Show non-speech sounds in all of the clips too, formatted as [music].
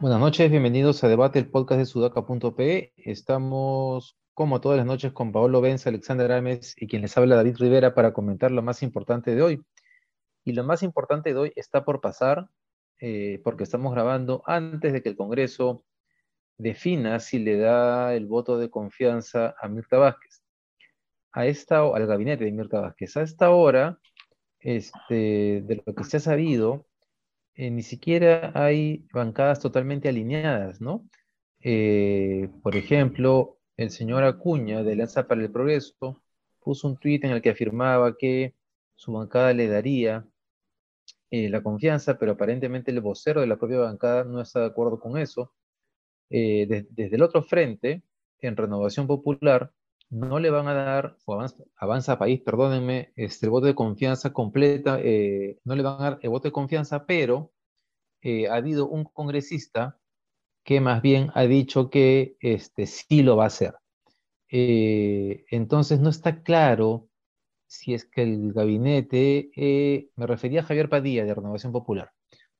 Buenas noches, bienvenidos a Debate, el podcast de sudaca.pe. Estamos, como todas las noches, con Paolo Benz, Alexander Ames y quien les habla David Rivera para comentar lo más importante de hoy. Y lo más importante de hoy está por pasar, eh, porque estamos grabando antes de que el Congreso defina si le da el voto de confianza a Mirta Vázquez. A esta, al gabinete de Mirta Vázquez. A esta hora, este, de lo que se ha sabido, eh, ni siquiera hay bancadas totalmente alineadas, ¿no? Eh, por ejemplo, el señor Acuña de Lanza para el Progreso puso un tuit en el que afirmaba que su bancada le daría eh, la confianza, pero aparentemente el vocero de la propia bancada no está de acuerdo con eso. Desde el otro frente, en Renovación Popular, no le van a dar, o avanza, País, perdónenme, este, el voto de confianza completa, eh, no le van a dar el voto de confianza, pero eh, ha habido un congresista que más bien ha dicho que este, sí lo va a hacer. Eh, entonces no está claro si es que el gabinete, me refería a Javier Padilla de Renovación Popular,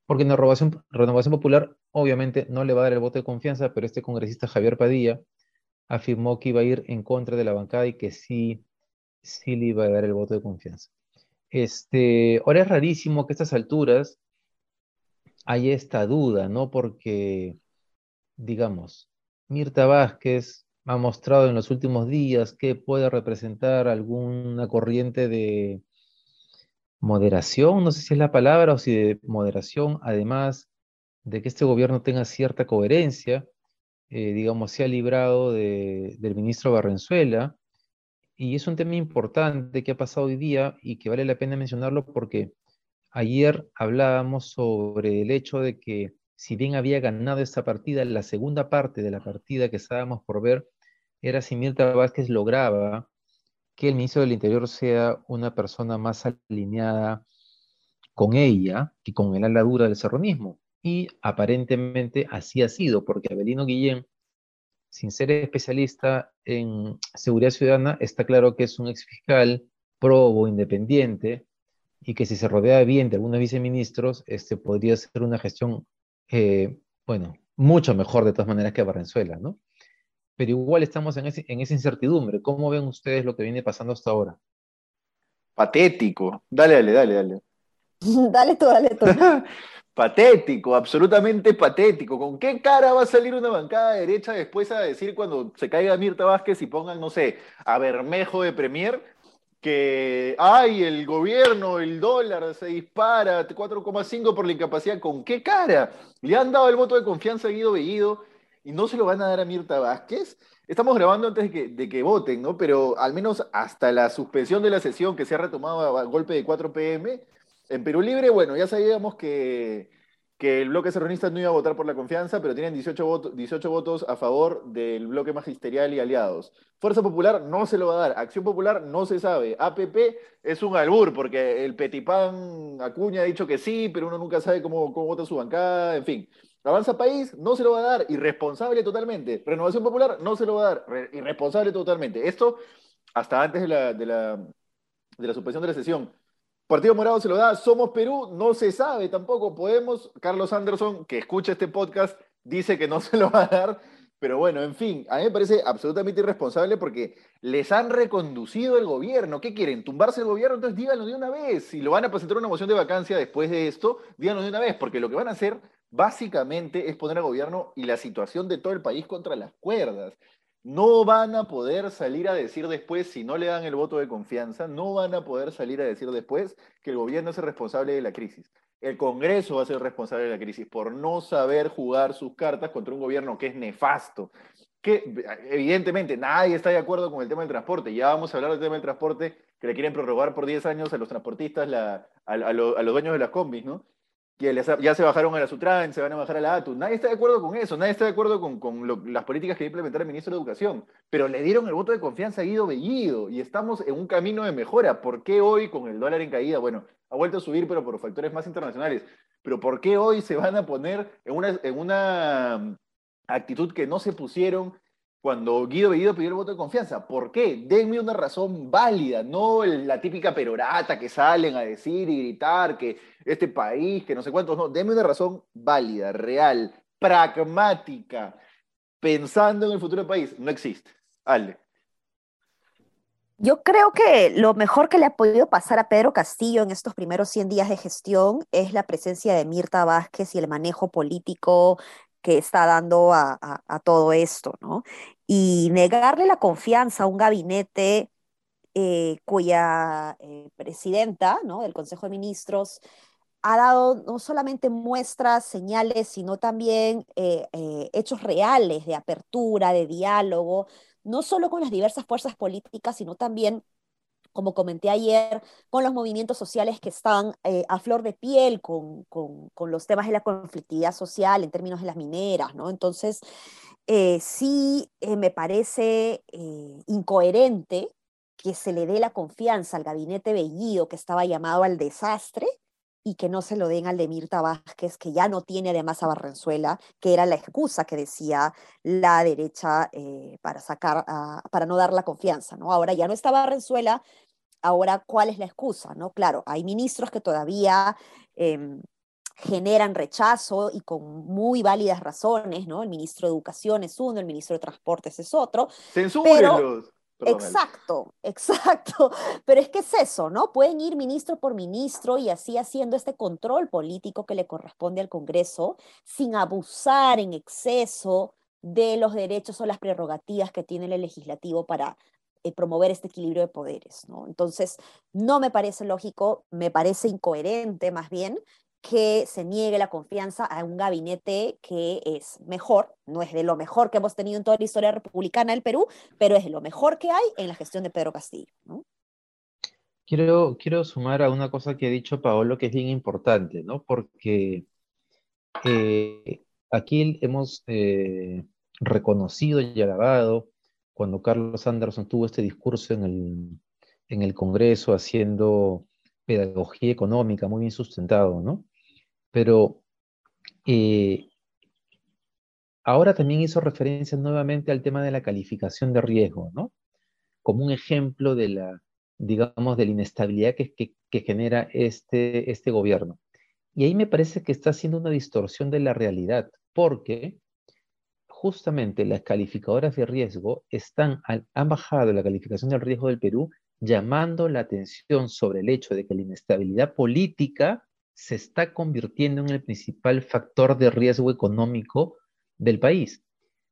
porque en la Renovación, Popular obviamente no le va a dar el voto de confianza, pero este congresista Javier Padilla afirmó que iba a ir en contra de la bancada y que sí, sí le iba a dar el voto de confianza. Este, ahora es rarísimo que a estas alturas haya esta duda, ¿no? Porque, digamos, Mirta Vázquez ha mostrado en los últimos días que puede representar alguna corriente de moderación, no sé si es la palabra o si de moderación, además de que este gobierno tenga cierta coherencia eh, digamos, se ha librado del ministro Barrenzuela. Y es un tema importante que ha pasado hoy día y que vale la pena mencionarlo porque ayer hablábamos sobre el hecho de que si bien había ganado esta partida, la segunda parte de la partida que estábamos por ver era si Mirta Vázquez lograba que el ministro del Interior sea una persona más alineada con ella y con el ala dura del serronismo. Y aparentemente así ha sido, porque Abelino Guillén, sin ser especialista en seguridad ciudadana, está claro que es un exfiscal probo, independiente, y que si se rodea bien de algunos viceministros, este, podría ser una gestión, eh, bueno, mucho mejor de todas maneras que Barrenzuela, ¿no? Pero igual estamos en, en esa incertidumbre. ¿Cómo ven ustedes lo que viene pasando hasta ahora? Patético. Dale, dale, dale, dale. [laughs] dale tú, dale tú. [laughs] Patético, absolutamente patético. ¿Con qué cara va a salir una bancada derecha después a decir cuando se caiga Mirta Vázquez y pongan, no sé, a Bermejo de Premier, que, ay, el gobierno, el dólar se dispara 4,5 por la incapacidad? ¿Con qué cara? Le han dado el voto de confianza a Guido Bellido y no se lo van a dar a Mirta Vázquez. Estamos grabando antes de que, de que voten, ¿no? Pero al menos hasta la suspensión de la sesión que se ha retomado a golpe de 4 pm en Perú Libre, bueno, ya sabíamos que, el bloque serronista no iba a votar por la confianza, pero tienen 18, votos, 18 votos a favor del bloque magisterial y aliados. Fuerza Popular no se lo va a dar. Acción Popular no se sabe. APP es un albur, porque el Petipán Acuña ha dicho que sí, pero uno nunca sabe cómo, cómo vota su bancada, en fin. Avanza País no se lo va a dar, irresponsable totalmente. Renovación Popular no se lo va a dar, irresponsable totalmente. Esto hasta antes de la, de la, de la suspensión de la sesión. Partido Morado se lo da, Somos Perú, no se sabe tampoco, podemos, Carlos Anderson, que escucha este podcast, dice que no se lo va a dar, pero bueno, en fin, a mí me parece absolutamente irresponsable porque les han reconducido el gobierno. ¿Qué quieren? ¿Tumbarse el gobierno? Entonces díganlo de una vez. Si lo van a presentar una moción de vacancia después de esto, díganlo de una vez, porque lo que van a hacer básicamente es poner al gobierno y la situación de todo el país contra las cuerdas. No van a poder salir a decir después, si no le dan el voto de confianza, no van a poder salir a decir después que el gobierno es el responsable de la crisis. El Congreso va a ser responsable de la crisis por no saber jugar sus cartas contra un gobierno que es nefasto. Que evidentemente nadie está de acuerdo con el tema del transporte. Ya vamos a hablar del tema del transporte, que le quieren prorrogar por 10 años a los transportistas, a, los dueños de las combis, ¿no? Que ya se bajaron a la Sutran, se van a bajar a la ATU. Nadie está de acuerdo con eso, nadie está de acuerdo con, las políticas que implementar el ministro de Educación, pero le dieron el voto de confianza a Guido Bellido y estamos en un camino de mejora. ¿Por qué hoy con el dólar en caída? Bueno, ha vuelto a subir, pero por factores más internacionales. Pero ¿por qué hoy se van a poner en una, en una actitud que no se pusieron cuando Guido Bellido pidió el voto de confianza. ¿Por qué? Denme una razón válida, no la típica perorata que salen a decir y gritar que este país, que no sé cuántos, no, denme una razón válida, real, pragmática, pensando en el futuro del país. No existe. Ale. Yo creo que lo mejor que le ha podido pasar a Pedro Castillo en estos primeros 100 días de gestión es la presencia de Mirta Vázquez y el manejo político que está dando a, todo esto, ¿no? Y negarle la confianza a un gabinete eh, cuya eh, presidenta, ¿no? Del Consejo de Ministros ha dado no solamente muestras, señales, sino también eh, hechos reales de apertura, de diálogo, no solo con las diversas fuerzas políticas, sino también como comenté ayer, con los movimientos sociales que están eh, a flor de piel con, los temas de la conflictividad social en términos de las mineras, ¿no? Entonces, eh, sí eh, me parece incoherente que se le dé la confianza al gabinete Bellido que estaba llamado al desastre y que no se lo den al de Mirta Vázquez, que ya no tiene además a Barrenzuela, que era la excusa que decía la derecha para sacar, para no dar la confianza, ¿no? Ahora ya no está Barrenzuela, Ahora, ¿cuál es la excusa? ¿no? Claro, hay ministros que todavía em, generan rechazo y con muy válidas razones, ¿no? El ministro de Educación es uno, el ministro de Transportes es otro. Censúrenlos. Exacto, [laughs] exacto. Pero es que es eso, ¿no? Pueden ir ministro por ministro y así haciendo este control político que le corresponde al Congreso sin abusar en exceso de los derechos o las prerrogativas que tiene el legislativo para eh, promover este equilibrio de poderes. ¿no? Entonces, no me parece lógico, me parece incoherente más bien que se niegue la confianza a un gabinete que es mejor, no es de lo mejor que hemos tenido en toda la historia republicana del Perú, pero es de lo mejor que hay en la gestión de Pedro Castillo. ¿no? Quiero, quiero sumar a una cosa que ha dicho Paolo que es bien importante, ¿no? porque eh, aquí hemos eh, reconocido y alabado cuando Carlos Anderson tuvo este discurso en el, en el Congreso haciendo pedagogía económica muy bien sustentado, ¿no? Pero eh, ahora también hizo referencia nuevamente al tema de la calificación de riesgo, ¿no? Como un ejemplo de la, digamos, de la inestabilidad que, que, que genera este, este gobierno. Y ahí me parece que está haciendo una distorsión de la realidad, porque justamente las calificadoras de riesgo están, han bajado la calificación del riesgo del Perú llamando la atención sobre el hecho de que la inestabilidad política se está convirtiendo en el principal factor de riesgo económico del país.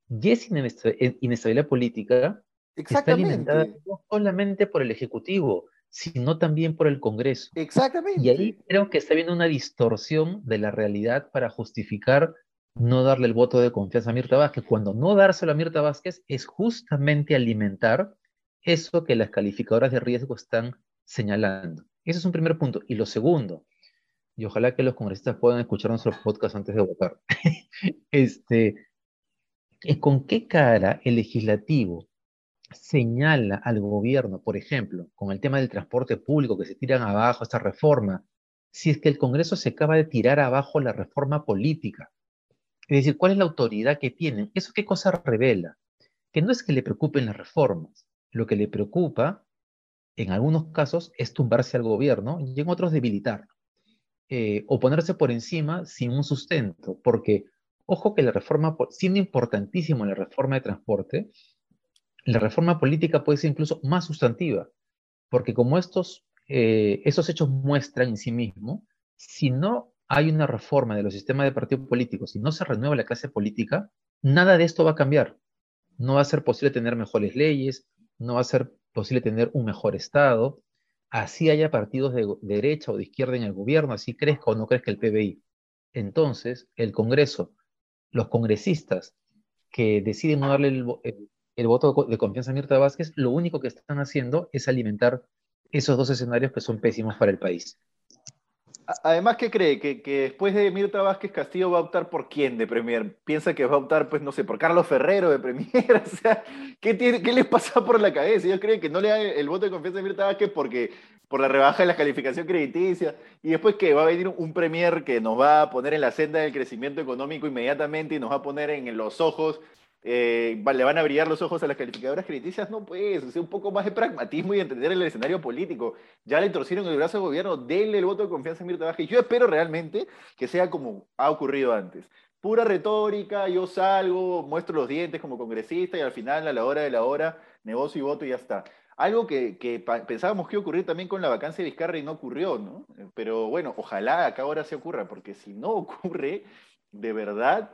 Y esa eh, inestabilidad política está alimentada no solamente por el Ejecutivo, sino también por el Congreso. Exactamente. Y ahí creo que está habiendo una distorsión de la realidad para justificar no darle el voto de confianza a Mirta Vázquez, cuando no dárselo a Mirta Vázquez es justamente alimentar eso que las calificadoras de riesgo están señalando. Ese es un primer punto. Y lo segundo, y ojalá que los congresistas puedan escuchar nuestro podcast antes de votar, [laughs] este, ¿con qué cara el legislativo señala al gobierno, por ejemplo, con el tema del transporte público, que se tiran abajo esta reforma, si es que el Congreso se acaba de tirar abajo la reforma política? Es decir, ¿cuál es la autoridad que tienen? ¿Eso qué cosa revela? Que no es que le preocupen las reformas, lo que le preocupa, en algunos casos, es tumbarse al gobierno y en otros debilitarlo. Eh, o ponerse por encima sin un sustento, porque ojo que la reforma, siendo importantísimo la reforma de transporte, la reforma política puede ser incluso más sustantiva, porque como estos, eh, hechos muestran en sí mismo, si no hay una reforma de los sistemas de partidos políticos y no se renueva la clase política, nada de esto va a cambiar. No va a ser posible tener mejores leyes, no va a ser posible tener un mejor Estado, así haya partidos de, derecha o de izquierda en el gobierno, así crezca o no crezca el PBI. Entonces, el Congreso, los congresistas que deciden no darle el, voto de confianza a Mirta Vázquez, lo único que están haciendo es alimentar esos dos escenarios que son pésimos para el país. Además, ¿qué cree? ¿Que, después de Mirta Vázquez Castillo va a optar por quién de Premier? ¿Piensa que va a optar, pues, no sé, por Carlos Ferrero de Premier? [laughs] O sea, ¿qué, tiene, ¿qué les pasa por la cabeza? Ellos creen que no le dan el voto de confianza a Mirta Vázquez porque por la rebaja de la calificación crediticia, y después que va a venir un premier que nos va a poner en la senda del crecimiento económico inmediatamente y nos va a poner en los ojos, eh, le van a brillar los ojos a las calificadoras crediticias, no pues, o sea, un poco más de pragmatismo y entender el escenario político. Ya le torcieron el brazo al gobierno, denle el voto de confianza a Mirta Vázquez. Yo espero realmente que sea como ha ocurrido antes. Pura retórica, yo salgo, muestro los dientes como congresista y al final, a la hora de la hora, negocio y voto y ya está. Algo que, pensábamos que iba a ocurrir también con la vacancia de Vizcarra y no ocurrió, ¿no? Pero bueno, ojalá acá ahora se ocurra, porque si no [laughs] ocurre, de verdad,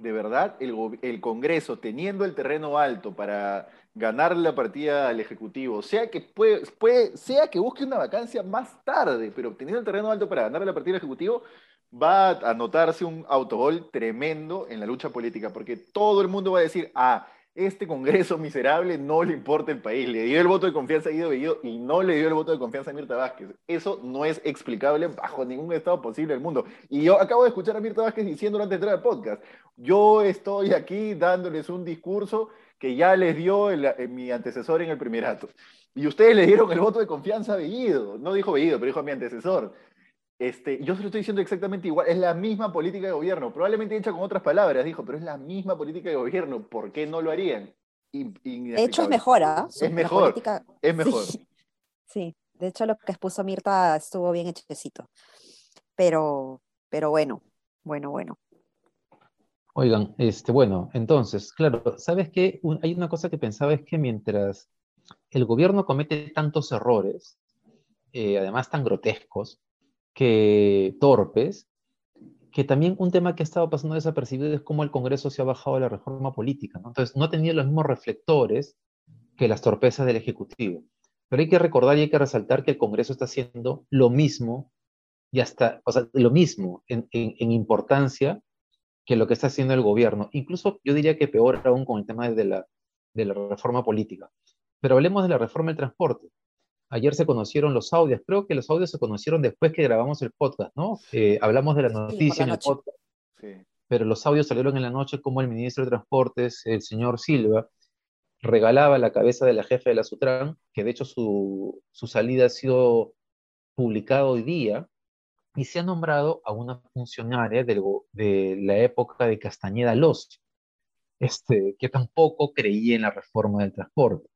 de verdad, el, Congreso, teniendo el terreno alto para ganar la partida al Ejecutivo, sea que, puede, sea que busque una vacancia más tarde, pero teniendo el terreno alto para ganar la partida al Ejecutivo, va a anotarse un autogol tremendo en la lucha política, porque todo el mundo va a decir, ah, este Congreso [laughs] miserable no le importa el país. Le dio el voto de confianza a Guido Bellido y no le dio el voto de confianza a Mirta Vázquez. Eso no es explicable bajo ningún estado posible del mundo. Y yo acabo de escuchar a Mirta Vázquez diciendo antes de entrar al podcast, yo estoy aquí dándoles un discurso que ya les dio eh, mi antecesor en el primerato. Y ustedes le dieron el voto de confianza a Bellido. No dijo Bellido, pero dijo a mi antecesor. Este, yo se lo estoy diciendo exactamente igual, es la misma política de gobierno, probablemente hecha con otras palabras, dijo, pero es la misma política de gobierno, ¿por qué no lo harían? de hecho es mejor, ¿ah? Es mejor, es mejor. Sí, de hecho lo que expuso Mirta estuvo bien hechecito, pero, pero bueno, bueno, bueno. Oigan, este, bueno, entonces, claro, ¿sabes qué? hay una cosa que pensaba es que mientras el gobierno comete tantos errores, eh, además tan grotescos, que torpes, que también un tema que ha estado pasando desapercibido es cómo el Congreso se ha bajado de la reforma política. ¿no? Entonces, no ha los mismos reflectores que las torpezas del Ejecutivo. Pero hay que recordar y hay que resaltar que el Congreso está haciendo lo mismo, y hasta, o sea, lo mismo en, importancia que lo que está haciendo el gobierno. Incluso yo diría que peor aún con el tema de la, de la reforma política. Pero hablemos de la reforma del transporte. Ayer se conocieron los audios. Creo que los audios se conocieron después que grabamos el podcast, ¿no? Eh, hablamos de la noticia en el podcast. Pero los audios salieron en la noche como el ministro de Transportes, el señor Silva, regalaba la cabeza de la jefa de la Sutran, que de hecho su, salida ha sido publicada hoy día, y se ha nombrado a una funcionaria de la época de Castañeda Los, este, que tampoco creía en la reforma del transporte.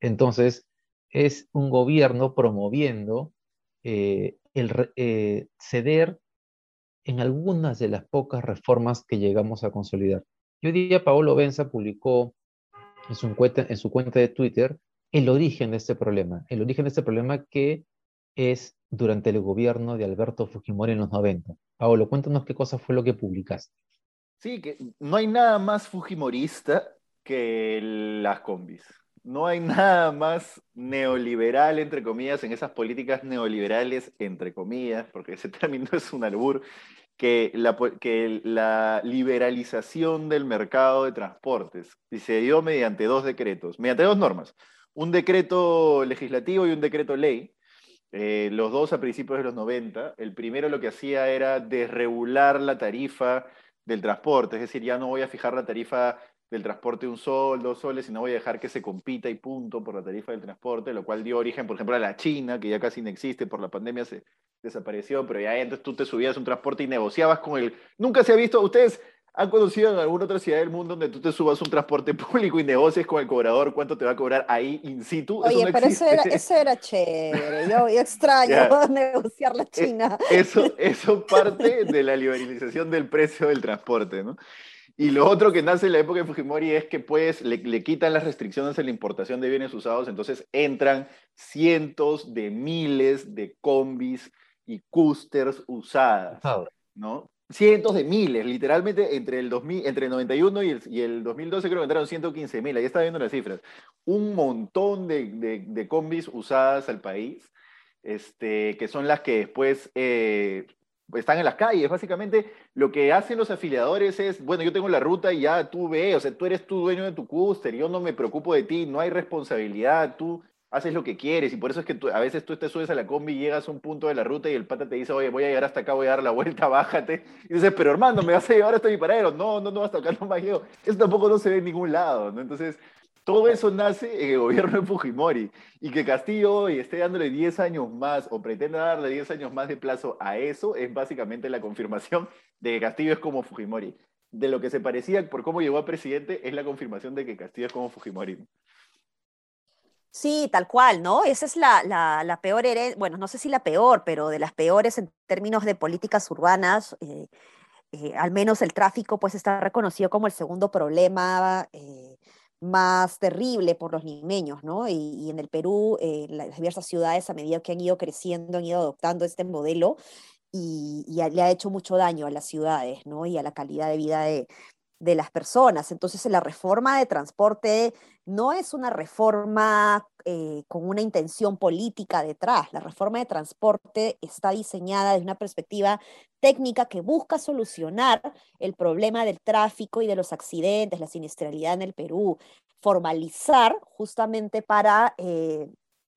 Entonces, es un gobierno promoviendo eh, el eh, ceder en algunas de las pocas reformas que llegamos a consolidar. Y hoy día Paolo Benza publicó en su, cuenta, en su cuenta de Twitter el origen de este problema, el origen de este problema que es durante el gobierno de Alberto Fujimori en los 90. Paolo, cuéntanos qué cosa fue lo que publicaste. Sí, que no hay nada más fujimorista que las combis no hay [laughs] nada más neoliberal, entre comillas, en esas políticas neoliberales, entre comillas, porque ese [laughs] término es un albur, que la, que la liberalización del mercado de transportes. Y se dio mediante dos decretos, mediante dos normas. Un decreto legislativo y un decreto ley, eh, los dos a principios de los 90. El primero lo que hacía era desregular la tarifa del transporte, es decir, ya no voy a fijar la tarifa del transporte un sol, dos soles, y no voy a dejar que se compita y punto por la tarifa del transporte, lo cual dio origen, por ejemplo, a la China, que ya casi no existe, por la pandemia se desapareció, pero ya entonces tú te subías un transporte y negociabas con el... Nunca se ha visto, ustedes han conocido en alguna otra ciudad del mundo donde tú te subas un transporte [laughs] público y negocies con el cobrador cuánto te va a cobrar ahí in situ. Oye, pero eso era, eso era, chévere. Yo, [laughs] extraño [laughs] negociar la e, China. Eso, eso parte de la liberalización del precio del transporte, ¿no? Y lo otro que nace en la época de Fujimori es que pues le, quitan las restricciones en la importación de bienes usados, entonces entran cientos de miles de combis y coasters usadas, ¿no? Cientos de miles, literalmente entre el, 2000, entre el 91 y el, y el 2012 creo que entraron 115 mil, ahí está viendo las cifras. Un montón de, de, combis usadas al país, este, que son las que después eh, están en las calles. Básicamente lo que hacen los afiliadores es, bueno, yo tengo la ruta y ya tú ve, o sea, tú eres tu dueño de tu cúster, yo no me preocupo de ti, no hay responsabilidad, tú haces lo que quieres y por eso es que a veces tú te subes a la combi y llegas a un punto de la ruta y el pata te dice, oye, voy a llegar hasta acá, voy a dar la vuelta, [laughs] bájate. Y dices, pero hermano, ¿me vas a llevar hasta mi paradero? No, no, no, hasta acá no me llego. Eso tampoco no se ve en ningún lado, ¿no? Entonces, Todo eso nace en el gobierno de Fujimori. Y que Castillo hoy esté dándole 10 años más o pretenda darle 10 años más de plazo a eso es básicamente la confirmación de que Castillo es como Fujimori. De lo que se parecía por cómo llegó a presidente es la confirmación de que Castillo es como Fujimori. Sí, tal cual, ¿no? Esa es la, la, peor herencia, bueno, no sé si la peor, pero de las peores en términos de políticas urbanas. Eh, eh, al menos el tráfico pues está reconocido como el segundo problema eh, más terrible por los limeños, ¿no? Y, en el Perú, las diversas ciudades a medida que han ido creciendo, han ido adoptando este modelo y, le ha hecho mucho daño a las ciudades, ¿no? Y a la calidad de vida de, de las personas. Entonces, la reforma de transporte no es una reforma eh, con una intención política detrás. La reforma de transporte está diseñada desde una perspectiva técnica que busca solucionar el problema del tráfico y de los accidentes, la siniestralidad en el Perú, formalizar justamente para eh,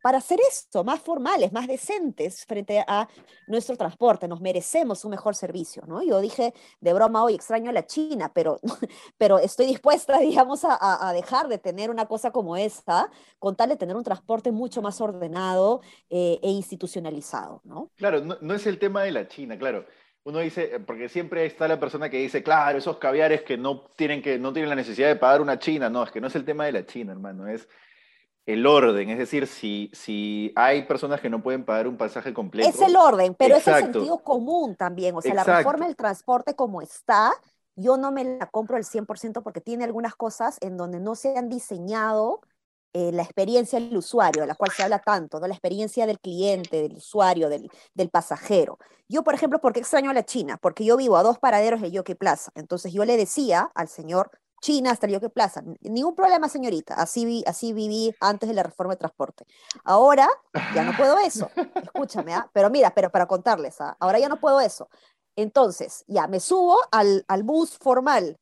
para hacer esto, más formales, más decentes frente a nuestro transporte. Nos merecemos un mejor servicio, ¿no? Yo dije de broma hoy, extraño a la China, pero, [laughs] pero estoy dispuesta, [laughs] digamos, a, dejar de tener una cosa como esta, con tal de tener un transporte mucho más ordenado eh, e institucionalizado, ¿no? Claro, no, es el tema de la China, claro uno dice, porque siempre está la persona que dice, claro, esos caviares que no tienen, que no tienen la necesidad de pagar una China. No, es que no es el tema de la China, hermano. Es el orden, es decir, si, si hay personas que no pueden pagar un pasaje completo. Es el orden, pero es el sentido común también. O sea, la reforma del transporte como está, yo no me la compro al 100% porque tiene algunas cosas en donde no se han diseñado eh, la experiencia del usuario, de la cual se habla tanto, ¿no? la experiencia del cliente, del usuario, del, del pasajero. Yo, por ejemplo, ¿por qué extraño a la China? Porque yo vivo a dos paraderos de Yoke Plaza. Entonces yo le decía al señor, China hasta el Yoke Plaza. Ningún problema, señorita. Así, así viví antes de la reforma de transporte. Ahora ya no puedo eso. [laughs] Escúchame, ¿ah? pero mira, pero para contarles, ¿ah? ahora ya no puedo eso. Entonces, ya me subo al, al bus formal.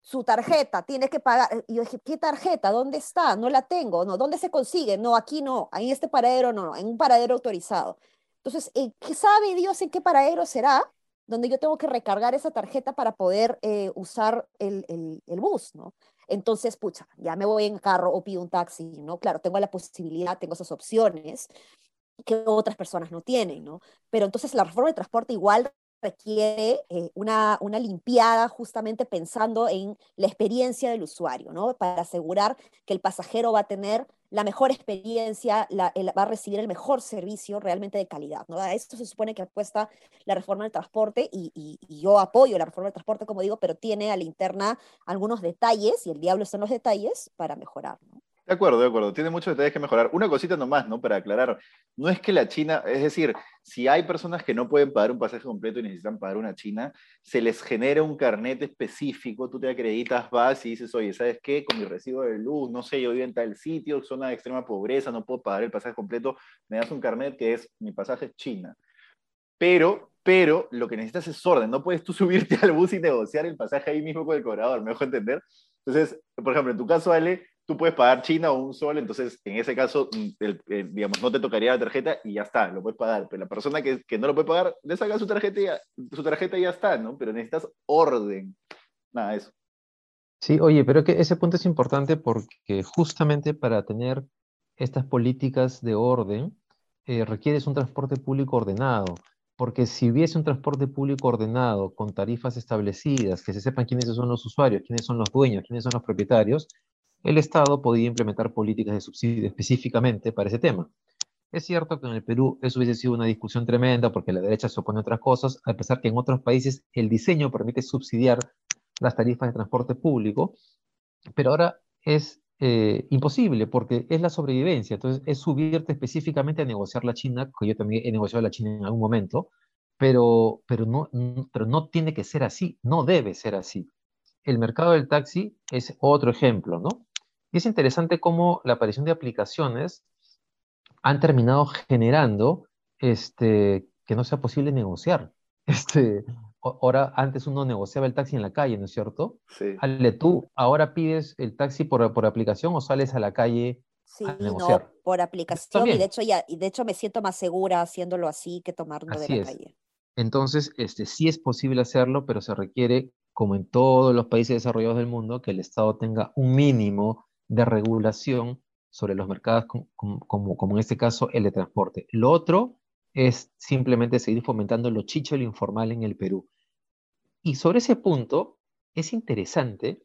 Su tarjeta, tiene que pagar. Y yo dije, ¿qué tarjeta? ¿Dónde está? No la tengo. No, ¿dónde se consigue? No, aquí no. En este paradero no, en un paradero autorizado. Entonces, ¿qué sabe Dios en qué paradero será? Donde yo tengo que recargar esa tarjeta para poder eh, usar el, el, bus, ¿no? Entonces, pucha, ya me voy en carro o pido un taxi, ¿no? Claro, tengo la posibilidad, tengo esas opciones que otras personas no tienen, ¿no? Pero entonces la reforma de transporte igual requiere eh, una, una limpiada justamente pensando en la experiencia del usuario, ¿no? Para asegurar que el pasajero va a tener la mejor experiencia, va a recibir el mejor servicio realmente de calidad, ¿no? A esto se supone que apuesta la reforma del transporte y, y, yo apoyo la reforma del transporte, como digo, pero tiene a la interna algunos detalles y el diablo en los detalles para mejorar, ¿no? De acuerdo, de acuerdo. Tiene muchos detalles que mejorar. Una cosita nomás, ¿no? Para aclarar. No es que la China, es decir, si hay personas que no pueden pagar un pasaje completo y necesitan pagar una China, se les genera un carnet específico, tú te acreditas, vas y dices, oye, ¿sabes qué? Con mi recibo de luz, no sé, yo vivo en tal sitio, zona de extrema pobreza, no puedo pagar el pasaje completo, me das un carnet que es, mi pasaje es China. Pero, pero, lo que necesitas es orden. No puedes tú [laughs] subirte al bus y negociar el pasaje ahí mismo con el cobrador, ¿me dejo entender? Entonces, por ejemplo, en tu caso, Ale, tú puedes pagar China o un sol, entonces en ese caso, mm, digamos, no te tocaría la tarjeta y ya está, lo puedes pagar. Pero la persona que, que no lo puede pagar, le saca su tarjeta, y ya, su tarjeta ya está, ¿no? Pero necesitas orden. Nada, eso. Sí, oye, pero que ese punto es importante porque justamente para tener estas políticas de orden, eh, requieres un transporte público ordenado. Porque si hubiese un transporte público ordenado, con tarifas establecidas, que se sepan quiénes son los usuarios, quiénes son los dueños, quiénes son los propietarios, el Estado podía implementar políticas de subsidio específicamente para ese tema. Es cierto que en el Perú eso hubiese sido una discusión tremenda porque la derecha se opone a otras cosas, a pesar que en otros países el diseño permite subsidiar las tarifas de transporte público, pero ahora es eh, imposible porque es la sobrevivencia. Entonces es subirte específicamente a negociar la China, que yo también he negociado la China en algún momento, pero, pero, no, pero no tiene que ser así, no debe ser así. El mercado del taxi es otro ejemplo, ¿no? Y es interesante cómo la aparición de aplicaciones han terminado generando este, que no sea posible negociar. [laughs] Este, ahora, antes uno negociaba el taxi en la calle, ¿no es cierto? Sí. Ale, tú ahora pides el taxi por, por aplicación o sales a la calle sí, No, por aplicación. Y de, hecho ya, y de hecho me siento más segura haciéndolo así que tomarlo de la calle. Entonces, este, sí es posible hacerlo, pero se requiere, como en todos los países desarrollados del mundo, que el Estado tenga un mínimo de regulación sobre los mercados como, como, en este caso el de transporte. Lo otro es simplemente seguir fomentando lo chicho y lo informal en el Perú. Y sobre ese punto es interesante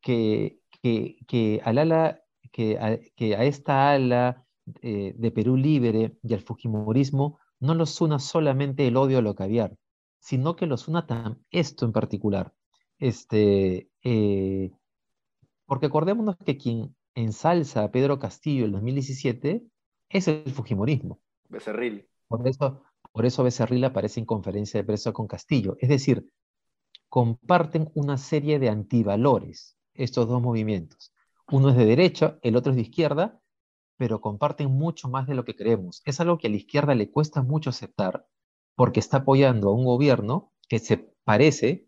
que, que, que, al ala, que, a, que a esta ala eh, de Perú libre y al Fujimorismo no los una solamente el odio a lo caviar, sino que los una esto en particular. Este, eh, porque acordémonos que quien ensalza a Pedro Castillo en 2017 es el Fujimorismo. Becerril. Por eso, por eso Becerril aparece en conferencia de prensa con Castillo. Es decir, comparten una serie de antivalores estos dos movimientos. Uno es de derecha, el otro es de izquierda, pero comparten mucho más de lo que creemos. Es algo que a la izquierda le cuesta mucho aceptar porque está apoyando a un gobierno que se parece,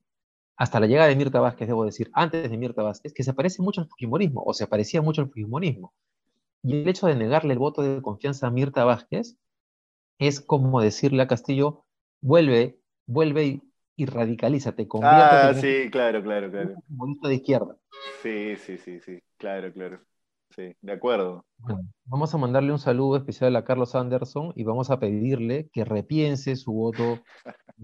hasta la llegada de Mirta Vázquez, debo decir, antes de Mirta Vázquez, que se parece mucho al Fujimorismo, o se parecía mucho al Fujimorismo. Y el hecho de negarle el voto de confianza a Mirta Vázquez es como decirle a Castillo, vuelve, vuelve y, radicalízate, conviértete ah, sí, claro, claro, claro. Un de izquierda. Sí, sí, sí, sí, claro, claro. Sí, de acuerdo. Bueno, vamos a mandarle un saludo especial a Carlos Anderson y vamos a pedirle que repiense su voto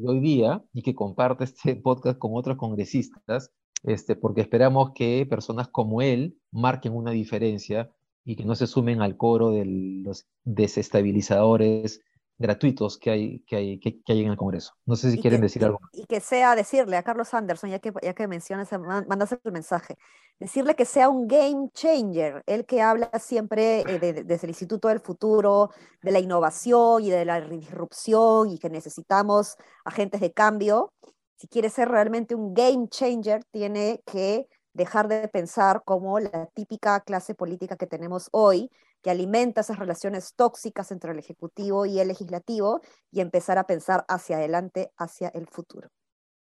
hoy día y que comparte este podcast con otros congresistas, este, porque esperamos que personas como él marquen una diferencia y que no se sumen al coro de los desestabilizadores gratuitos que hay, que hay, que, hay en el Congreso. No sé si quieren decir algo. Y que sea decirle a Carlos Anderson, ya que, ya que mencionas, mandas el mensaje, decirle que sea un game changer, el que habla siempre eh, desde el Instituto del Futuro, de la innovación y de la disrupción y que necesitamos agentes de cambio. Si quiere ser realmente un game changer, tiene que dejar de pensar como la típica clase política que tenemos hoy, que alimenta esas relaciones tóxicas entre el Ejecutivo y el Legislativo y empezar a pensar hacia adelante, hacia el futuro.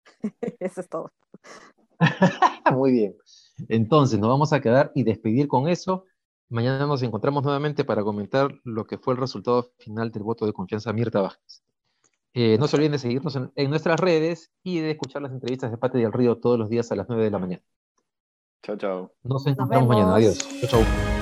[laughs] Eso es todo. [laughs] Muy bien. Entonces, nos vamos a quedar y despedir con eso. Mañana nos encontramos nuevamente para comentar lo que fue el resultado final del voto de confianza a Mirta Vázquez. Eh, no se olviden de seguirnos en, nuestras redes y de escuchar las entrevistas de Pate del Río todos los días a las 9 de la mañana. Chao, chao. Nos encontramos mañana. Adiós. Chao, chao.